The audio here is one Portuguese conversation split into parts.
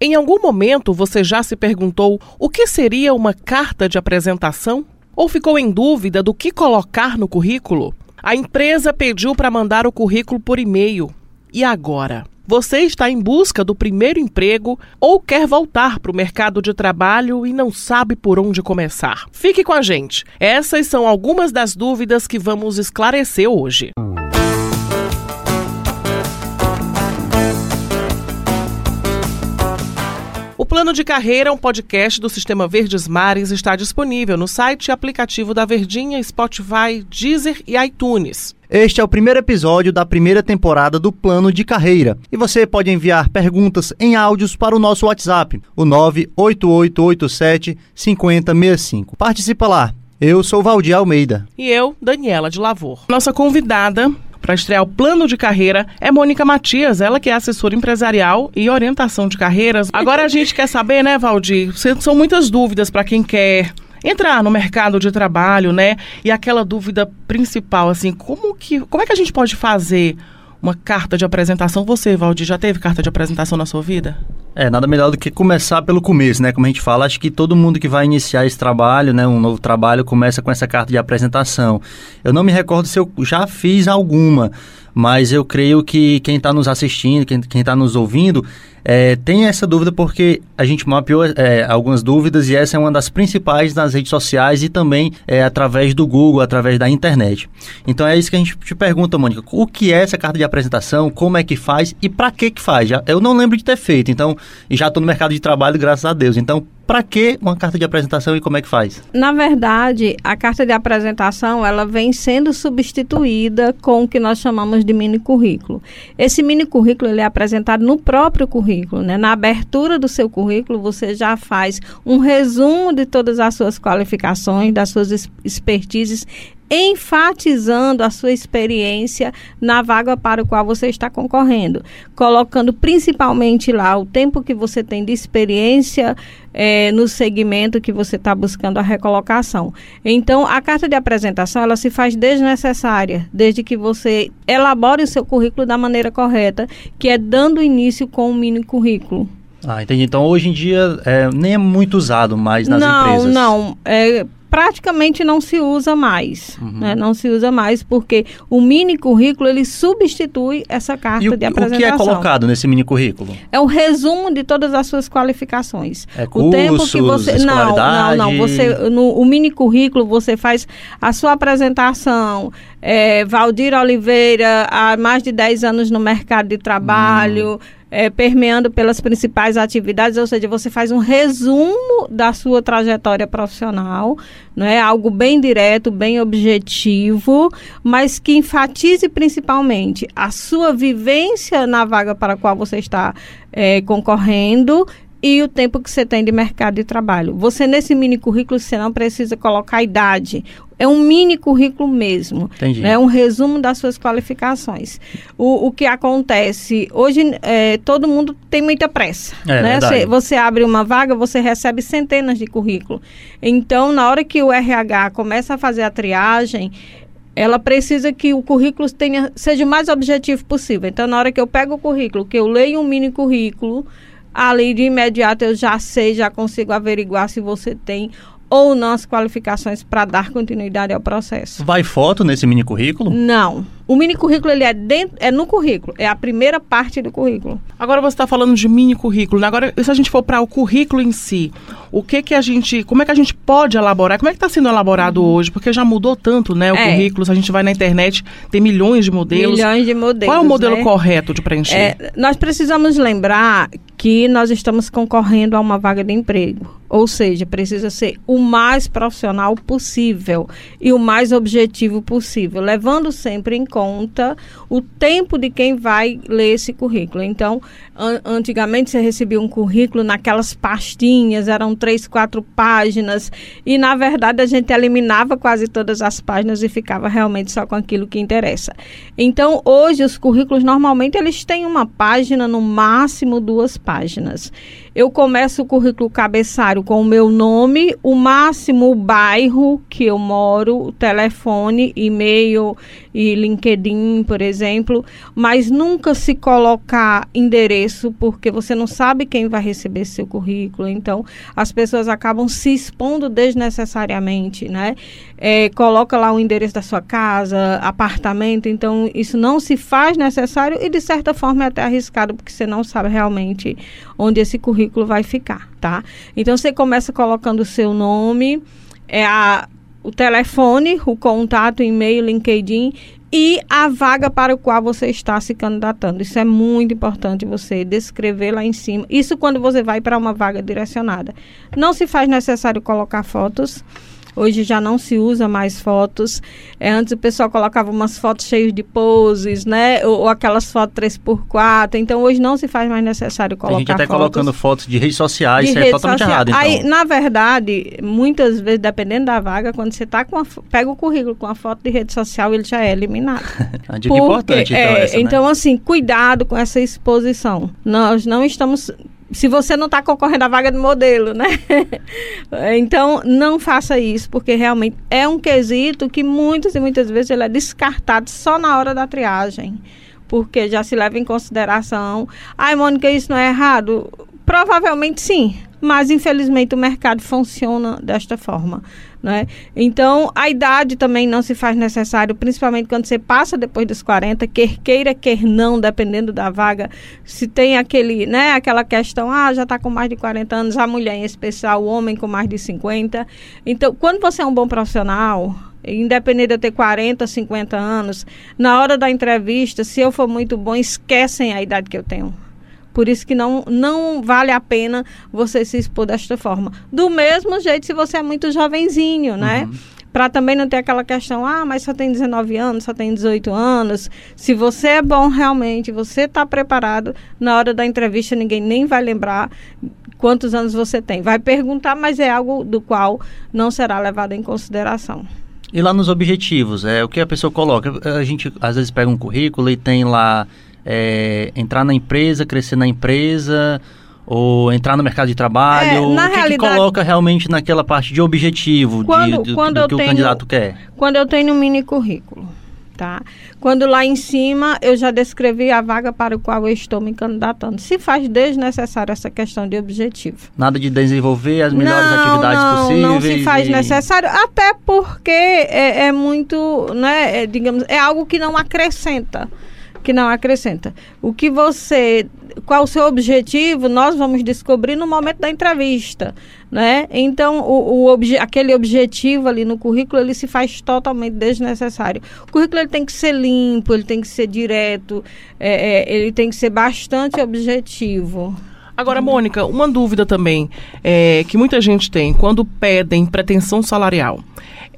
Em algum momento você já se perguntou o que seria uma carta de apresentação? Ou ficou em dúvida do que colocar no currículo? A empresa pediu para mandar o currículo por e-mail. E agora? Você está em busca do primeiro emprego ou quer voltar para o mercado de trabalho e não sabe por onde começar? Fique com a gente. Essas são algumas das dúvidas que vamos esclarecer hoje. O Plano de Carreira, um podcast do Sistema Verdes Mares, está disponível no site e aplicativo da Verdinha, Spotify, Deezer e iTunes. Este é o primeiro episódio da primeira temporada do Plano de Carreira e você pode enviar perguntas em áudios para o nosso WhatsApp, o 98887 5065. Participa lá. Eu sou Valdir Almeida. E eu, Daniela de Lavor. Nossa convidada para estrear o plano de carreira é Mônica Matias, ela que é assessora empresarial e orientação de carreiras. Agora a gente quer saber, né, Valdir? São muitas dúvidas para quem quer entrar no mercado de trabalho, né? E aquela dúvida principal, assim, como que, como é que a gente pode fazer uma carta de apresentação? Você, Valdir, já teve carta de apresentação na sua vida? É, nada melhor do que começar pelo começo, né? Como a gente fala, acho que todo mundo que vai iniciar esse trabalho, né, um novo trabalho, começa com essa carta de apresentação. Eu não me recordo se eu já fiz alguma, mas eu creio que quem está nos assistindo, quem está nos ouvindo, é, tem essa dúvida porque a gente mapeou é, algumas dúvidas e essa é uma das principais nas redes sociais e também é, através do Google, através da internet. Então é isso que a gente te pergunta, Mônica, o que é essa carta de apresentação, como é que faz e para que que faz? Eu não lembro de ter feito, então já estou no mercado de trabalho, graças a Deus. Então para que uma carta de apresentação e como é que faz? Na verdade, a carta de apresentação ela vem sendo substituída com o que nós chamamos de mini currículo. Esse mini currículo ele é apresentado no próprio currículo, né? Na abertura do seu currículo você já faz um resumo de todas as suas qualificações, das suas expertises enfatizando a sua experiência na vaga para o qual você está concorrendo, colocando principalmente lá o tempo que você tem de experiência é, no segmento que você está buscando a recolocação. Então, a carta de apresentação ela se faz desnecessária, desde que você elabore o seu currículo da maneira correta, que é dando início com um mini currículo. Ah, entendi. Então, hoje em dia, é, nem é muito usado mais nas não, empresas. Não, não. É, praticamente não se usa mais, uhum. né? Não se usa mais porque o mini currículo ele substitui essa carta e o, de apresentação. O que é colocado nesse mini currículo? É o resumo de todas as suas qualificações. É cursos, o tempo que você não, não, não, você no o mini currículo você faz a sua apresentação, é, Valdir Oliveira há mais de 10 anos no mercado de trabalho, hum é, permeando pelas principais atividades, ou seja, você faz um resumo da sua trajetória profissional, não é algo bem direto, bem objetivo, mas que enfatize principalmente a sua vivência na vaga para a qual você está é, concorrendo e o tempo que você tem de mercado de trabalho. Você, nesse mini currículo, você não precisa colocar idade. É um mini currículo mesmo. Entendi. É um resumo das suas qualificações. O, o que acontece? Hoje, é, todo mundo tem muita pressa. É, né? Você, você abre uma vaga, você recebe centenas de currículo. Então, na hora que o RH começa a fazer a triagem, ela precisa que o currículo tenha, seja o mais objetivo possível. Então, na hora que eu pego o currículo, que eu leio um mini currículo, ali de imediato eu já sei, já consigo averiguar se você tem ou não as qualificações para dar continuidade ao processo. Vai foto nesse mini currículo? Não. O mini currículo ele é, dentro, é no currículo, é a primeira parte do currículo. Agora você está falando de mini currículo. Né? Agora, se a gente for para o currículo em si, o que que a gente, como é que a gente pode elaborar? Como é que está sendo elaborado uhum. hoje? Porque já mudou tanto, né? O é. currículo. Se a gente vai na internet, tem milhões de modelos. Milhões de modelos. Qual é o modelo né? correto de preencher? É, nós precisamos lembrar que nós estamos concorrendo a uma vaga de emprego. Ou seja, precisa ser o mais profissional possível e o mais objetivo possível, levando sempre em conta o tempo de quem vai ler esse currículo. Então, an antigamente você recebia um currículo naquelas pastinhas, eram três, quatro páginas, e na verdade a gente eliminava quase todas as páginas e ficava realmente só com aquilo que interessa. Então, hoje os currículos normalmente eles têm uma página, no máximo duas páginas eu começo o currículo cabeçário com o meu nome, o máximo o bairro que eu moro, o telefone, e-mail e LinkedIn por exemplo, mas nunca se colocar endereço, porque você não sabe quem vai receber seu currículo. Então, as pessoas acabam se expondo desnecessariamente, né? É, coloca lá o endereço da sua casa, apartamento, então isso não se faz necessário e de certa forma é até arriscado, porque você não sabe realmente onde esse currículo vai ficar, tá? Então você começa colocando o seu nome, é a, o telefone, o contato, e-mail, LinkedIn e a vaga para o qual você está se candidatando. Isso é muito importante você descrever lá em cima. Isso quando você vai para uma vaga direcionada. Não se faz necessário colocar fotos. Hoje já não se usa mais fotos. É, antes o pessoal colocava umas fotos cheias de poses, né? Ou, ou, aquelas fotos 3x4. Então hoje não se faz mais necessário colocar A gente até fotos colocando fotos de redes sociais, de isso rede é totalmente errado. Então. Aí, na verdade, muitas vezes, dependendo da vaga, quando você tá com a, pega o currículo com a foto de rede social, ele já é eliminado. A dica Porque, importante, então, é, essa, né? então, assim, cuidado com essa exposição. Nós não estamos. Se você não está concorrendo à vaga de modelo, né? então, não faça isso, porque realmente é um quesito que muitas e muitas vezes ele é descartado só na hora da triagem. Porque já se leva em consideração. Ai, Mônica, isso não é errado? Provavelmente sim, mas infelizmente o mercado funciona desta forma. Né? Então, a idade também não se faz necessário, principalmente quando você passa depois dos 40, quer queira, quer não, dependendo da vaga. Se tem aquele, né, aquela questão, ah, já está com mais de 40 anos, a mulher em especial, o homem com mais de 50. Então, quando você é um bom profissional, independente de eu ter 40, 50 anos, na hora da entrevista, se eu for muito bom, esquecem a idade que eu tenho. Por isso que não, não vale a pena você se expor desta forma. Do mesmo jeito se você é muito jovenzinho, né? Para também não ter aquela questão, ah, mas só tem 19 anos, só tem 18 anos. Se você é bom realmente, você está preparado, na hora da entrevista ninguém nem vai lembrar quantos anos você tem. Vai perguntar, mas é algo do qual não será levado em consideração. E lá nos objetivos, é o que a pessoa coloca. A gente às vezes pega um currículo e tem lá é, entrar na empresa, crescer na empresa, ou entrar no mercado de trabalho. É, o na que, que realidade- coloca realmente naquela parte de objetivo, de- Quando- do, quando do eu que tenho- o candidato quer? Quando eu tenho um mini currículo, tá? Quando lá em cima eu já descrevi a vaga para o qual eu estou me candidatando. Se faz desnecessário essa questão de objetivo. Nada de desenvolver as melhores não, atividades não, possíveis. Não se faz e- necessário, até porque é, é muito, né, é, digamos, é algo que não acrescenta. Que não acrescenta. O que você. Qual o seu objetivo, nós vamos descobrir no momento da entrevista. Né? Então, o, o obje, aquele objetivo ali no currículo, ele se faz totalmente desnecessário. O currículo ele tem que ser limpo, ele tem que ser direto, é, é, ele tem que ser bastante objetivo. Agora, Mônica, uma dúvida também é, que muita gente tem quando pedem pretensão salarial.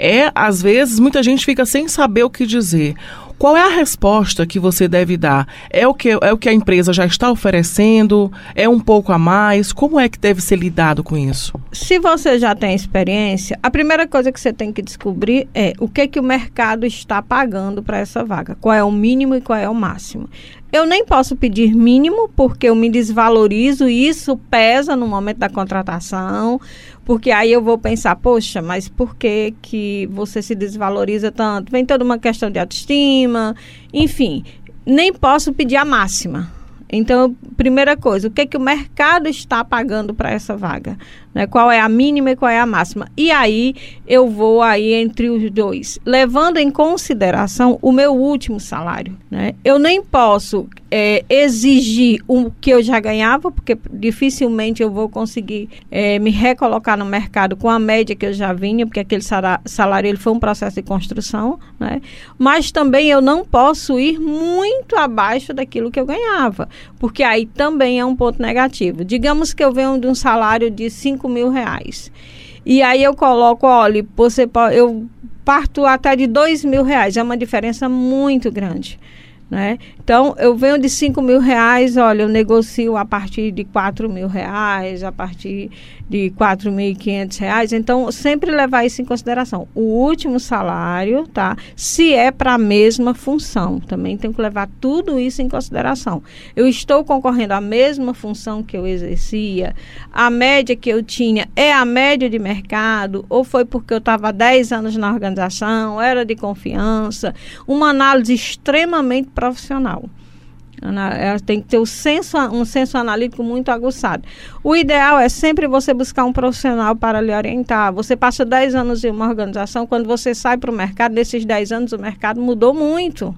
É, às vezes, muita gente fica sem saber o que dizer. Qual é a resposta que você deve dar? É o que, é o que a empresa já está oferecendo? É um pouco a mais? Como é que deve ser lidado com isso? se você já tem experiência, a primeira coisa que você tem que descobrir é o que que o mercado está pagando para essa vaga, qual é o mínimo e qual é o máximo. Eu nem posso pedir mínimo porque eu me desvalorizo e isso pesa no momento da contratação, porque aí eu vou pensar, poxa, mas por que que você se desvaloriza tanto? Vem toda uma questão de autoestima, enfim, nem posso pedir a máxima. Então, primeira coisa, o que, que o mercado está pagando para essa vaga? Né? Qual é a mínima e qual é a máxima? E aí eu vou aí entre os dois, levando em consideração o meu último salário. Né? Eu nem posso é, exigir o que eu já ganhava, porque dificilmente eu vou conseguir é, me recolocar no mercado com a média que eu já vinha, porque aquele salário ele foi um processo de construção, né? Mas também eu não posso ir muito abaixo daquilo que eu ganhava, porque aí também é um ponto negativo. Digamos que eu venho de um salário de 5 mil reais. E aí eu coloco, olha, você eu parto até de 2 mil reais, é uma diferença muito grande. Né? Então, eu venho de 5 mil reais, olha, eu negocio a partir de 4 mil reais, a partir de 4.500 reais. Então, sempre levar isso em consideração. O último salário, tá? Se é para a mesma função, também tem que levar tudo isso em consideração. Eu estou concorrendo à mesma função que eu exercia, a média que eu tinha é a média de mercado, ou foi porque eu estava 10 anos na organização, era de confiança, uma análise extremamente profissional. Ela tem que ter um senso, um senso analítico muito aguçado. O ideal é sempre você buscar um profissional para lhe orientar. Você passa 10 anos em uma organização, quando você sai para o mercado, nesses 10 anos o mercado mudou muito.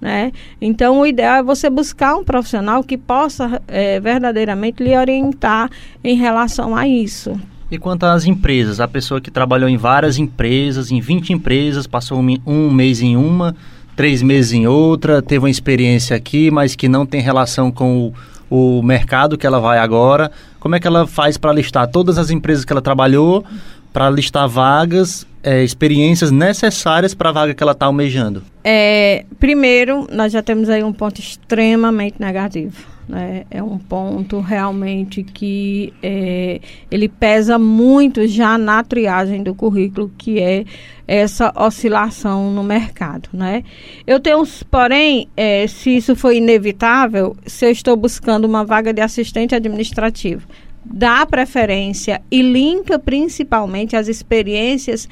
Né? Então, o ideal é você buscar um profissional que possa é, verdadeiramente lhe orientar em relação a isso. E quanto às empresas, a pessoa que trabalhou em várias empresas, em 20 empresas, passou um, um mês em uma, três meses em outra, teve uma experiência aqui, mas que não tem relação com o, o mercado que ela vai agora. Como é que ela faz para listar todas as empresas que ela trabalhou, para listar vagas, é, experiências necessárias para a vaga que ela está almejando? É, primeiro, nós já temos aí um ponto extremamente negativo né? É um ponto realmente que é, ele pesa muito já na triagem do currículo, que é essa oscilação no mercado, né? Eu tenho, porém, é, se isso foi inevitável, se eu estou buscando uma vaga de assistente administrativo, dá preferência e linka principalmente as experiências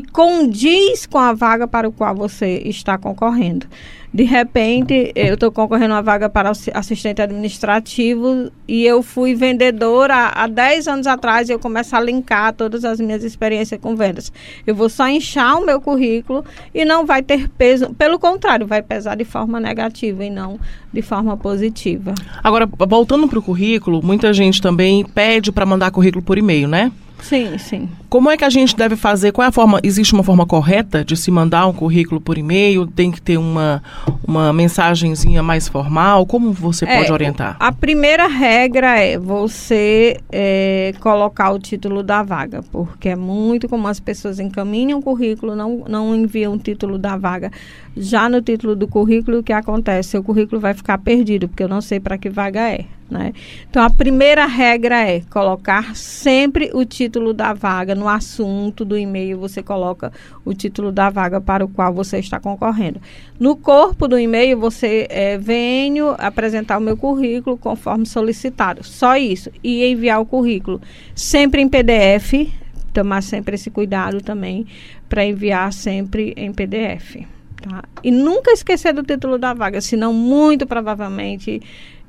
que condiz com a vaga para o qual você está concorrendo. De repente, eu estou concorrendo a uma vaga para assistente administrativo e eu fui vendedora há 10 anos atrás e eu começo a linkar todas as minhas experiências com vendas. Eu vou só inchar o meu currículo e não vai ter peso, pelo contrário, vai pesar de forma negativa e não de forma positiva. Agora, voltando para o currículo, muita gente também pede para mandar currículo por e-mail, né? Sim, sim. Como é que a gente deve fazer? Qual é a forma? Existe uma forma correta de se mandar um currículo por e-mail? Tem que ter uma, uma mensagenzinha mais formal? Como você é, pode orientar? A primeira regra é você é, colocar o título da vaga, porque é muito comum as pessoas encaminham o currículo, não, não enviam o título da vaga. Já no título do currículo, o que acontece? Seu currículo vai ficar perdido, porque eu não sei para que vaga é. Né? Então, a primeira regra é colocar sempre o título da vaga no assunto do e-mail. Você coloca o título da vaga para o qual você está concorrendo. No corpo do e-mail, você é, venho apresentar o meu currículo conforme solicitado. Só isso. E enviar o currículo sempre em PDF. Tomar sempre esse cuidado também para enviar sempre em PDF. Tá? E nunca esquecer do título da vaga, senão, muito provavelmente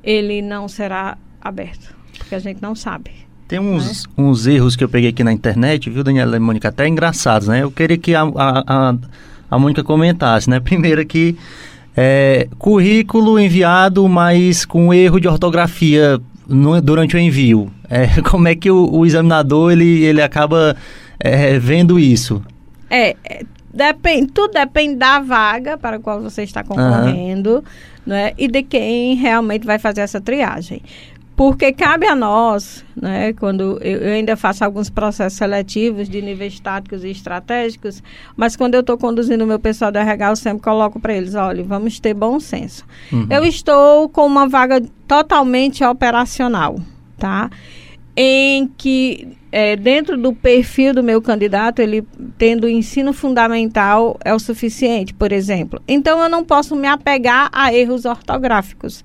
ele não será aberto, porque a gente não sabe. Tem uns, né? uns erros que eu peguei aqui na internet, viu, Daniela e Mônica, até engraçados, né? Eu queria que a, a, a, Mônica comentasse, né? Primeiro aqui, é, currículo enviado, mas com erro de ortografia no, durante o envio. É, como é que o, o examinador, ele, ele acaba é, vendo isso? É, é depende, tudo depende da vaga para a qual você está concorrendo. Uhum né, e de quem realmente vai fazer essa triagem. Porque cabe a nós, né, quando eu, eu ainda faço alguns processos seletivos de níveis táticos e estratégicos, mas quando eu estou conduzindo o meu pessoal do RH, eu sempre coloco para eles, olha, vamos ter bom senso. Uhum. Eu estou com uma vaga totalmente operacional, tá? Em que é, dentro do perfil do meu candidato, ele tendo ensino fundamental é o suficiente, por exemplo. Então, eu não posso me apegar a erros ortográficos.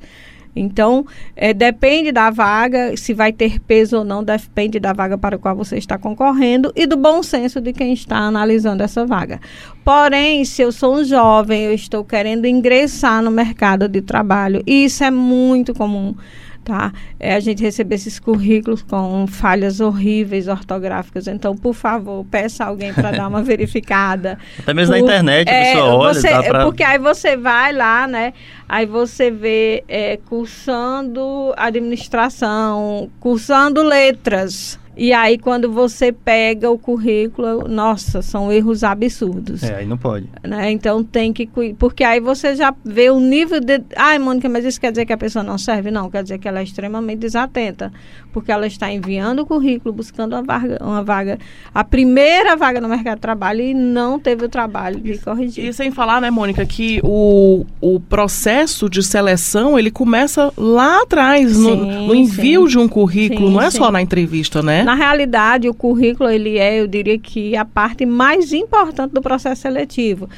Então, é, depende da vaga, se vai ter peso ou não, depende da vaga para a qual você está concorrendo e do bom senso de quem está analisando essa vaga. Porém, se eu sou um jovem, eu estou querendo ingressar no mercado de trabalho, e isso é muito comum tá? É a gente receber esses currículos com falhas horríveis ortográficas. Então, por favor, peça alguém para dar uma verificada. Até mesmo por, na internet, é, pessoa olha, você, pra... Porque aí você vai lá, né? Aí você vê é, cursando administração, cursando letras. E aí, quando você pega o currículo, nossa, são erros absurdos. É, aí não pode. Né? Então tem que. Porque aí você já vê o nível de. Ai, Mônica, mas isso quer dizer que a pessoa não serve? Não, quer dizer que ela é extremamente desatenta. Porque ela está enviando o currículo, buscando uma vaga, uma vaga, a primeira vaga no mercado de trabalho e não teve o trabalho de corrigir. E sem falar, né, Mônica, que o, o processo de seleção ele começa lá atrás, sim, no, no, envio sim. de um currículo, sim, não é só na entrevista, né? Na realidade, o currículo ele é, eu diria que a parte mais importante do processo seletivo.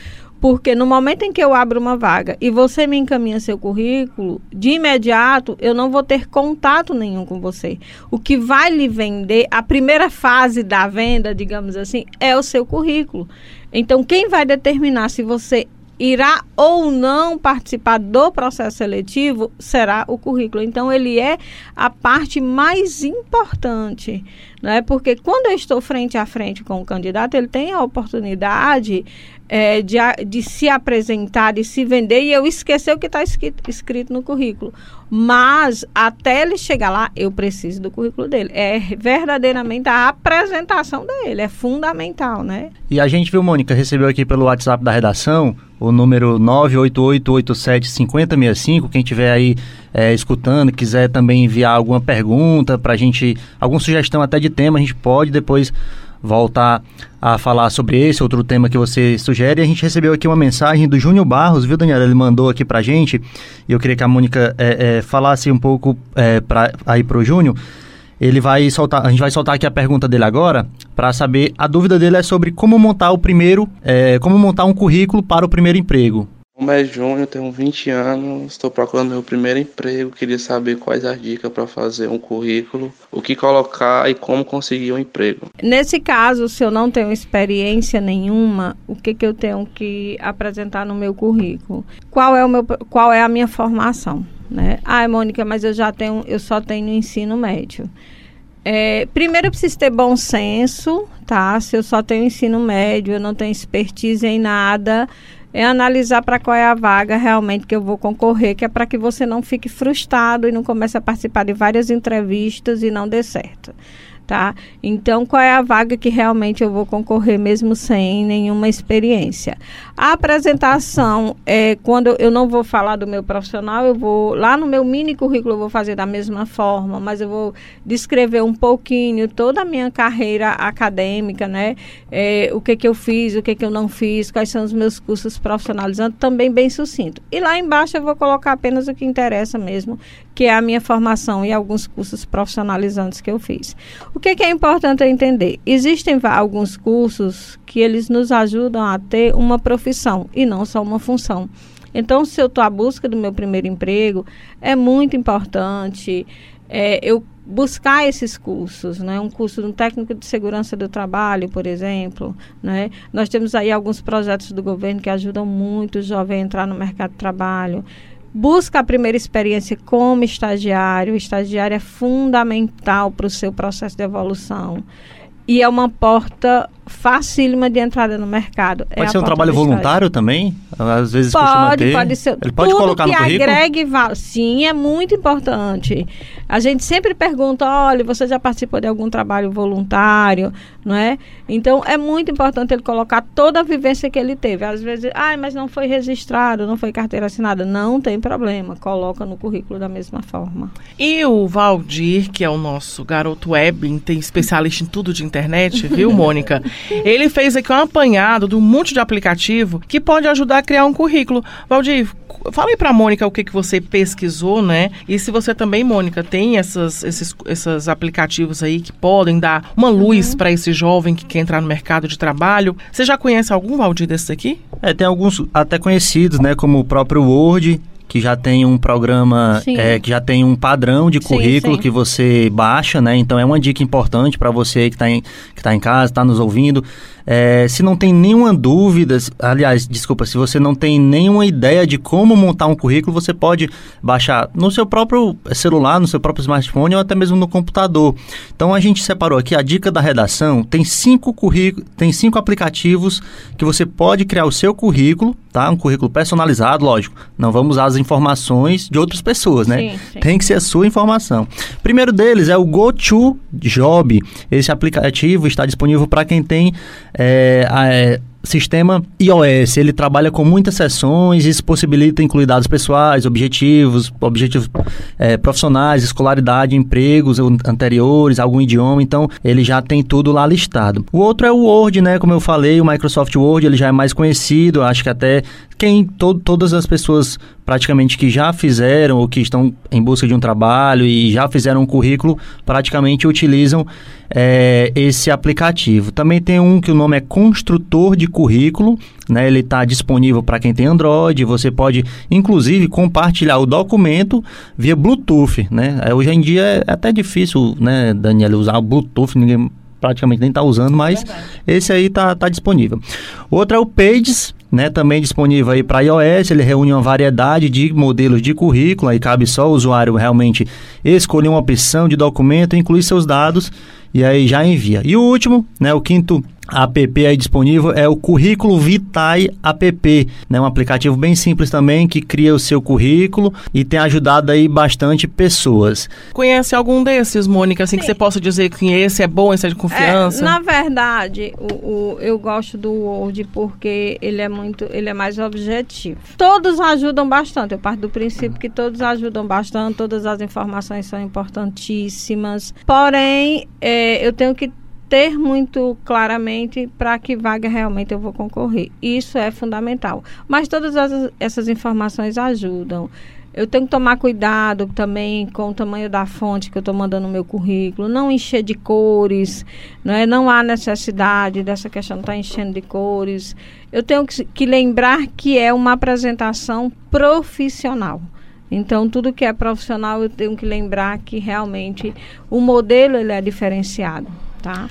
Porque no momento em que eu abro uma vaga e você me encaminha seu currículo, de imediato eu não vou ter contato nenhum com você. O que vai lhe vender, a primeira fase da venda, digamos assim, é o seu currículo. Então, quem vai determinar se você irá ou não participar do processo seletivo será o currículo. Então, ele é a parte mais importante, né? porque quando eu estou frente a frente com o candidato, ele tem a oportunidade é, de, de se apresentar, de se vender, e eu esquecer o que está escrito, escrito no currículo. Mas, até ele chegar lá, eu preciso do currículo dele. É verdadeiramente a apresentação dele, é fundamental, né? E a gente viu, Mônica, recebeu aqui pelo WhatsApp da redação o número 988875065. Quem estiver aí é, escutando, quiser também enviar alguma pergunta para a gente, alguma sugestão até de tema, a gente pode depois voltar a falar sobre esse outro tema que você sugere. A gente recebeu aqui uma mensagem do Júnior Barros, viu, Daniela? Ele mandou aqui pra gente e eu queria que a Mônica é, é, falasse um pouco é, pra, aí pro Júnior. Ele vai soltar, a gente vai soltar aqui a pergunta dele agora para saber. A dúvida dele é sobre como montar o primeiro, é, como montar um currículo para o primeiro emprego. Nome é Júnior, tenho 20 anos, estou procurando meu primeiro emprego, queria saber quais as dicas para fazer um currículo, o que colocar e como conseguir um emprego. Nesse caso, se eu não tenho experiência nenhuma, o que, que eu tenho que apresentar no meu currículo? Qual é, o meu, qual é a minha formação? Né? Ah, Mônica, mas eu já tenho, eu só tenho ensino médio. É, primeiro eu preciso ter bom senso, tá? Se eu só tenho ensino médio, eu não tenho expertise em nada, é analisar para qual é a vaga realmente que eu vou concorrer, que é para que você não fique frustrado e não comece a participar de várias entrevistas e não dê certo tá? Então, qual é a vaga que realmente eu vou concorrer mesmo sem nenhuma experiência? A apresentação é quando eu não vou falar do meu profissional, eu vou lá no meu mini currículo eu vou fazer da mesma forma, mas eu vou descrever um pouquinho toda a minha carreira acadêmica, né? É, o que que eu fiz, o que que eu não fiz, quais são os meus cursos profissionalizantes, também bem sucinto. E lá embaixo eu vou colocar apenas o que interessa mesmo, que é a minha formação e alguns cursos profissionalizantes que eu fiz. O que, que é importante entender? Existem alguns cursos que eles nos ajudam a ter uma profissão e não só uma função. Então, se eu estou à busca do meu primeiro emprego, é muito importante é, eu buscar esses cursos, né? Um curso de um técnico de segurança do trabalho, por exemplo, né? Nós temos aí alguns projetos do governo que ajudam muito o jovem a entrar no mercado de trabalho busca a primeira experiência como estagiário. O estagiário é fundamental para o seu processo de evolução. E é uma porta facílima de entrada no mercado. É pode é ser um trabalho voluntário também? Às vezes pode, ter. pode ser. Ele pode Tudo colocar que no currículo? agregue. Sim, é muito importante. A gente sempre pergunta, olha, você já participou de algum trabalho voluntário, não é? Então, é muito importante ele colocar toda a vivência que ele teve. Às vezes, ah, mas não foi registrado, não foi carteira assinada. Não tem problema, coloca no currículo da mesma forma. E o Valdir, que é o nosso garoto web, tem especialista em tudo de internet, viu, Mônica? Ele fez aqui um apanhado de um monte de aplicativo que pode ajudar a criar um currículo. Valdir, fala aí para a Mônica o que, que você pesquisou, né? E se você também, Mônica, tem essas, esses, esses aplicativos aí que podem dar uma luz uhum. para esse jovem que quer entrar no mercado de trabalho. Você já conhece algum, Valdir, desses aqui? É, tem alguns até conhecidos, né? Como o próprio Word, que já tem um programa, é, que já tem um padrão de currículo sim, sim. que você baixa, né? Então é uma dica importante para você que está em, que tá em casa, está nos ouvindo. É, se não tem nenhuma dúvida, aliás, desculpa, se você não tem nenhuma ideia de como montar um currículo, você pode baixar no seu próprio celular, no seu próprio smartphone ou até mesmo no computador. Então a gente separou aqui a dica da redação. Tem cinco currículos, tem cinco aplicativos que você pode criar o seu currículo, tá? Um currículo personalizado, lógico. Não vamos usar as informações de outras pessoas, né? Sim, sim. Tem que ser a sua informação. Primeiro deles é o GoToJob. Esse aplicativo está disponível para quem tem é, a, é, sistema iOS, ele trabalha com muitas sessões, isso possibilita incluir dados pessoais, objetivos, objetivos é, profissionais, escolaridade, empregos anteriores, algum idioma, então ele já tem tudo lá listado. O outro é o Word, né, como eu falei, o Microsoft Word, ele já é mais conhecido, acho que até quem to todas as pessoas praticamente que já fizeram ou que estão em busca de um trabalho e já fizeram um currículo, praticamente utilizam é, esse aplicativo. Também tem um que o nome é Construtor de Currículo, né? Ele está disponível para quem tem Android. Você pode, inclusive, compartilhar o documento via Bluetooth, né? É, hoje em dia é até difícil, né, Daniela, usar o Bluetooth. Ninguém praticamente nem está usando, mas Verdade. esse aí está tá disponível. Outro é o Pages, né, também disponível aí para iOS, ele reúne uma variedade de modelos de currículo, aí cabe só o usuário realmente escolher uma opção de documento, incluir seus dados e aí já envia. E o último, né, o quinto app aí disponível é o Currículo Vitae app, né? Um aplicativo bem simples também que cria o seu currículo e tem ajudado aí bastante pessoas. Conhece algum desses, Mônica, assim Sim. que você possa dizer que esse é bom, esse é de confiança? É, na verdade, o, o, eu gosto do Word porque ele é muito, ele é mais objetivo. Todos ajudam bastante. Eu parto do princípio que todos ajudam bastante, todas as informações são importantíssimas. Porém, é, eu tenho que ter muito claramente para que vaga realmente eu vou concorrer. Isso é fundamental. Mas todas as, essas informações ajudam. Eu tenho que tomar cuidado também com o tamanho da fonte que eu estou mandando no meu currículo, não encher de cores, não, é? não há necessidade dessa questão de estar tá enchendo de cores. Eu tenho que, que lembrar que é uma apresentação profissional. Então, tudo que é profissional, eu tenho que lembrar que realmente o modelo ele é diferenciado tá?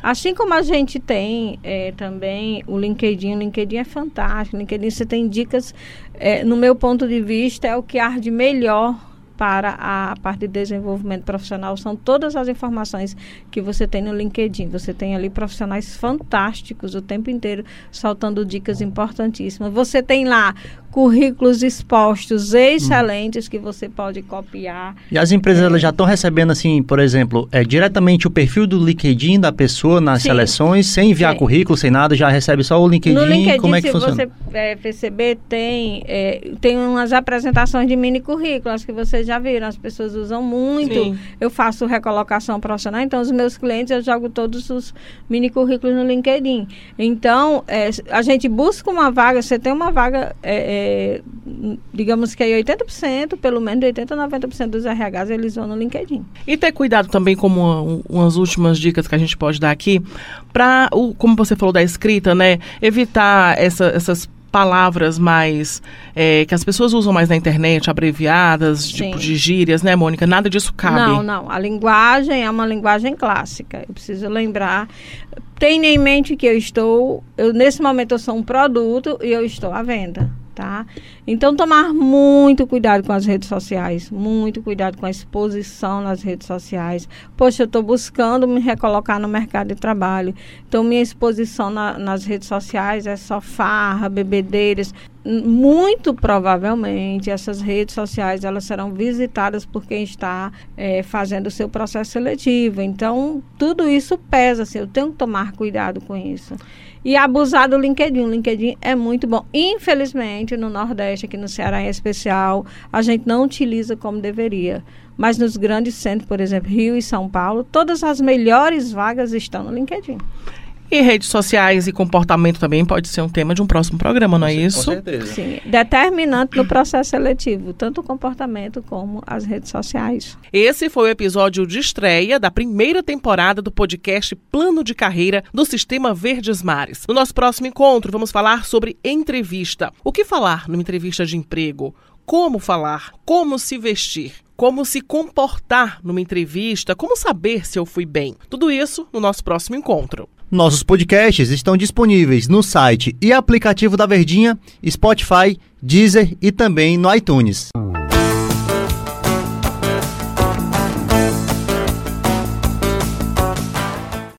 Assim como a gente tem é, também o LinkedIn, o LinkedIn é fantástico, o LinkedIn você tem dicas, é, no meu ponto de vista, é o que arde melhor para a parte de desenvolvimento profissional são todas as informações que você tem no LinkedIn. Você tem ali profissionais fantásticos o tempo inteiro soltando dicas importantíssimas. Você tem lá currículos expostos excelentes hum. que você pode copiar. E as empresas é. elas já estão recebendo assim, por exemplo, é diretamente o perfil do LinkedIn da pessoa nas Sim. seleções, sem enviar Sim. currículo, sem nada, já recebe só o LinkedIn. No LinkedIn, como é que se funciona? você é, perceber, tem é, tem umas apresentações de mini currículos que vocês já viram, as pessoas usam muito. Sim. Eu faço recolocação profissional, então os meus clientes eu jogo todos os mini currículos no LinkedIn. Então, é, a gente busca uma vaga, você tem uma vaga é, é digamos que aí 80%, pelo menos 80% a 90% dos RHs eles vão no LinkedIn. E ter cuidado também, como uma, umas últimas dicas que a gente pode dar aqui, para, como você falou da escrita, né, evitar essa, essas palavras mais é, que as pessoas usam mais na internet, abreviadas, Sim. tipo de gírias, né, Mônica? Nada disso cabe. Não, não. A linguagem é uma linguagem clássica. Eu preciso lembrar. Tenha em mente que eu estou, eu nesse momento eu sou um produto e eu estou à venda tá? Então, tomar muito cuidado com as redes sociais, muito cuidado com a exposição nas redes sociais. Poxa, eu estou buscando me recolocar no mercado de trabalho, então minha exposição na, nas redes sociais é só farra, bebedeiras. Muito provavelmente essas redes sociais elas serão visitadas por quem está é, fazendo o seu processo seletivo. Então, tudo isso pesa, assim, eu tenho que tomar cuidado com isso e abusar do LinkedIn. O LinkedIn é muito bom. Infelizmente, no Nordeste, aqui no Ceará em especial, a gente não utiliza como deveria. Mas nos grandes centros, por exemplo, Rio e São Paulo, todas as melhores vagas estão no LinkedIn. E redes sociais e comportamento também pode ser um tema de um próximo programa, não é isso? Com certeza. Sim, determinante no processo seletivo, tanto o comportamento como as redes sociais. Esse foi o episódio de estreia da primeira temporada do podcast Plano de Carreira do Sistema Verdes Mares. No nosso próximo encontro, vamos falar sobre entrevista. O que falar numa entrevista de emprego? Como falar? Como se vestir? como se comportar numa entrevista, como saber se eu fui bem. Tudo isso no nosso próximo encontro. Nossos podcasts estão disponíveis no site e aplicativo da Verdinha, Spotify, Deezer e também no iTunes.